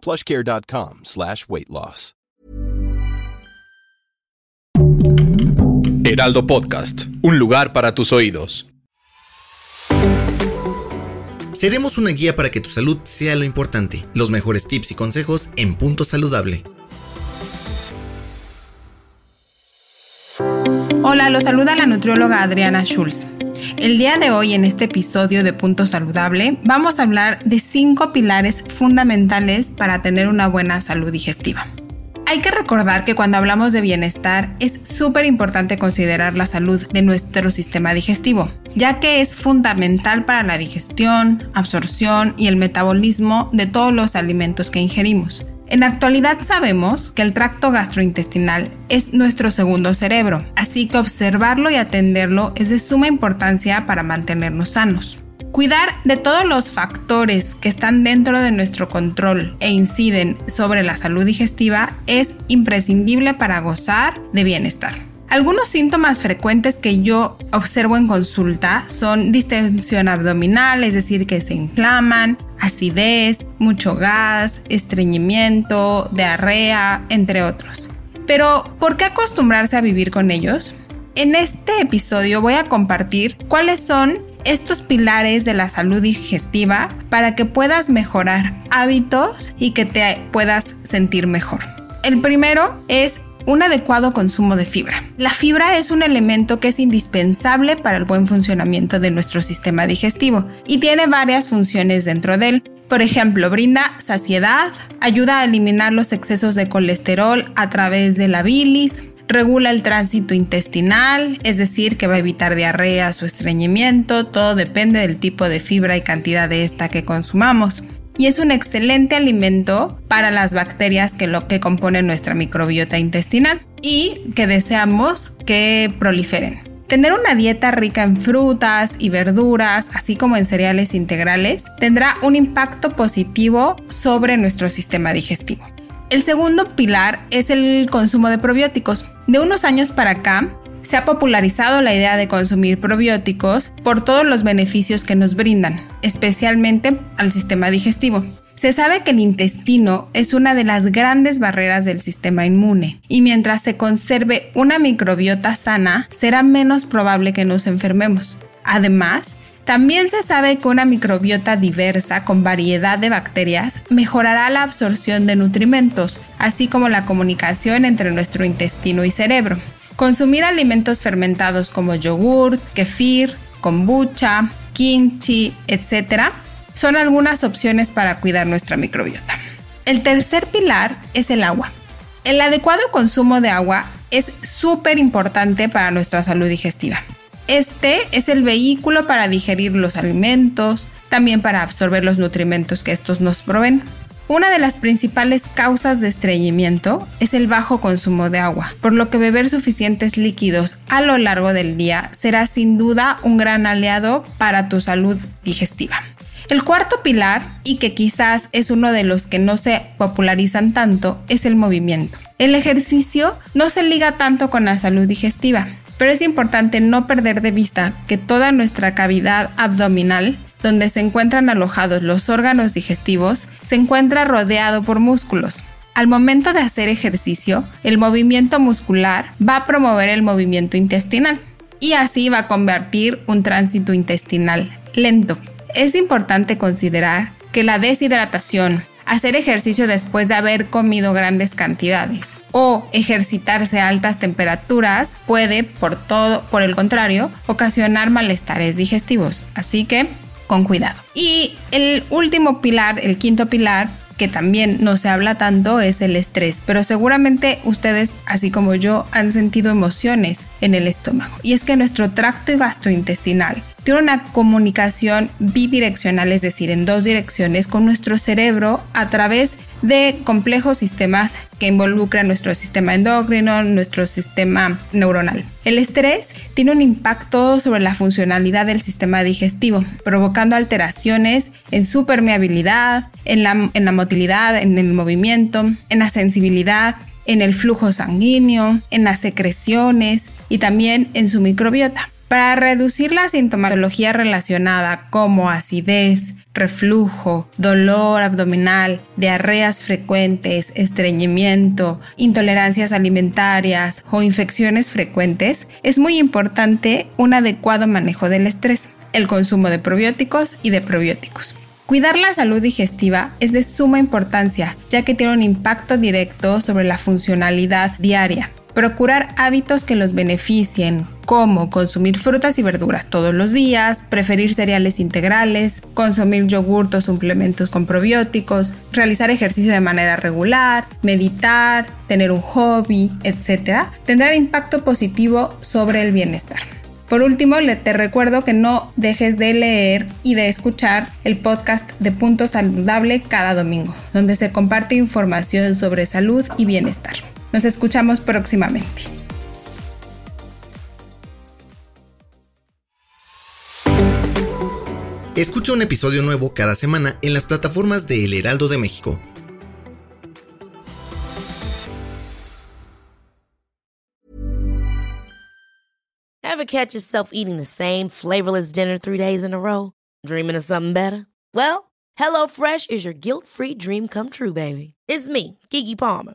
plushcare.com slash weight loss. Heraldo Podcast, un lugar para tus oídos. Seremos una guía para que tu salud sea lo importante. Los mejores tips y consejos en Punto Saludable. Hola, los saluda la nutrióloga Adriana Schulz. El día de hoy en este episodio de Punto Saludable vamos a hablar de cinco pilares fundamentales para tener una buena salud digestiva. Hay que recordar que cuando hablamos de bienestar es súper importante considerar la salud de nuestro sistema digestivo, ya que es fundamental para la digestión, absorción y el metabolismo de todos los alimentos que ingerimos. En la actualidad sabemos que el tracto gastrointestinal es nuestro segundo cerebro, así que observarlo y atenderlo es de suma importancia para mantenernos sanos. Cuidar de todos los factores que están dentro de nuestro control e inciden sobre la salud digestiva es imprescindible para gozar de bienestar. Algunos síntomas frecuentes que yo observo en consulta son distensión abdominal, es decir, que se inflaman, acidez, mucho gas, estreñimiento, diarrea, entre otros. Pero, ¿por qué acostumbrarse a vivir con ellos? En este episodio voy a compartir cuáles son estos pilares de la salud digestiva para que puedas mejorar hábitos y que te puedas sentir mejor. El primero es un adecuado consumo de fibra. La fibra es un elemento que es indispensable para el buen funcionamiento de nuestro sistema digestivo y tiene varias funciones dentro de él. Por ejemplo, brinda saciedad, ayuda a eliminar los excesos de colesterol a través de la bilis, regula el tránsito intestinal, es decir, que va a evitar diarreas o estreñimiento, todo depende del tipo de fibra y cantidad de esta que consumamos y es un excelente alimento para las bacterias que lo que componen nuestra microbiota intestinal y que deseamos que proliferen. Tener una dieta rica en frutas y verduras, así como en cereales integrales, tendrá un impacto positivo sobre nuestro sistema digestivo. El segundo pilar es el consumo de probióticos. De unos años para acá, se ha popularizado la idea de consumir probióticos por todos los beneficios que nos brindan, especialmente al sistema digestivo. Se sabe que el intestino es una de las grandes barreras del sistema inmune y mientras se conserve una microbiota sana, será menos probable que nos enfermemos. Además, también se sabe que una microbiota diversa con variedad de bacterias mejorará la absorción de nutrimentos, así como la comunicación entre nuestro intestino y cerebro. Consumir alimentos fermentados como yogur, kefir, kombucha, kimchi, etc. son algunas opciones para cuidar nuestra microbiota. El tercer pilar es el agua. El adecuado consumo de agua es súper importante para nuestra salud digestiva. Este es el vehículo para digerir los alimentos, también para absorber los nutrimentos que estos nos proveen. Una de las principales causas de estreñimiento es el bajo consumo de agua, por lo que beber suficientes líquidos a lo largo del día será sin duda un gran aliado para tu salud digestiva. El cuarto pilar, y que quizás es uno de los que no se popularizan tanto, es el movimiento. El ejercicio no se liga tanto con la salud digestiva, pero es importante no perder de vista que toda nuestra cavidad abdominal donde se encuentran alojados los órganos digestivos, se encuentra rodeado por músculos. Al momento de hacer ejercicio, el movimiento muscular va a promover el movimiento intestinal y así va a convertir un tránsito intestinal lento. Es importante considerar que la deshidratación, hacer ejercicio después de haber comido grandes cantidades o ejercitarse a altas temperaturas puede, por todo, por el contrario, ocasionar malestares digestivos. Así que con cuidado. Y el último pilar, el quinto pilar, que también no se habla tanto es el estrés, pero seguramente ustedes, así como yo, han sentido emociones en el estómago. Y es que nuestro tracto gastrointestinal tiene una comunicación bidireccional, es decir, en dos direcciones con nuestro cerebro a través de complejos sistemas que involucran nuestro sistema endocrino, nuestro sistema neuronal. El estrés tiene un impacto sobre la funcionalidad del sistema digestivo, provocando alteraciones en su permeabilidad, en la, motilidad, en el movimiento, en la sensibilidad, en el flujo sanguíneo, en las secreciones y también en su microbiota. Para reducir la sintomatología relacionada como acidez, reflujo, dolor abdominal, diarreas frecuentes, estreñimiento, intolerancias alimentarias o infecciones frecuentes, es muy importante un adecuado manejo del estrés, el consumo de probióticos y de probióticos. Cuidar la salud digestiva es de suma importancia, ya que tiene un impacto directo sobre la funcionalidad diaria. Procurar hábitos que los beneficien, como consumir frutas y verduras todos los días, preferir cereales integrales, consumir yogurt o suplementos con probióticos, realizar ejercicio de manera regular, meditar, tener un hobby, etc., tendrá impacto positivo sobre el bienestar. Por último, te recuerdo que no dejes de leer y de escuchar el podcast de Punto Saludable cada domingo, donde se comparte información sobre salud y bienestar. Nos escuchamos próximamente. Escucha un episodio nuevo cada semana en las plataformas de El Heraldo de México Ever catch yourself eating the same flavorless dinner three days in a row? Dreaming of something better? Well, HelloFresh is your guilt-free dream come true, baby. It's me, Kiki Palmer.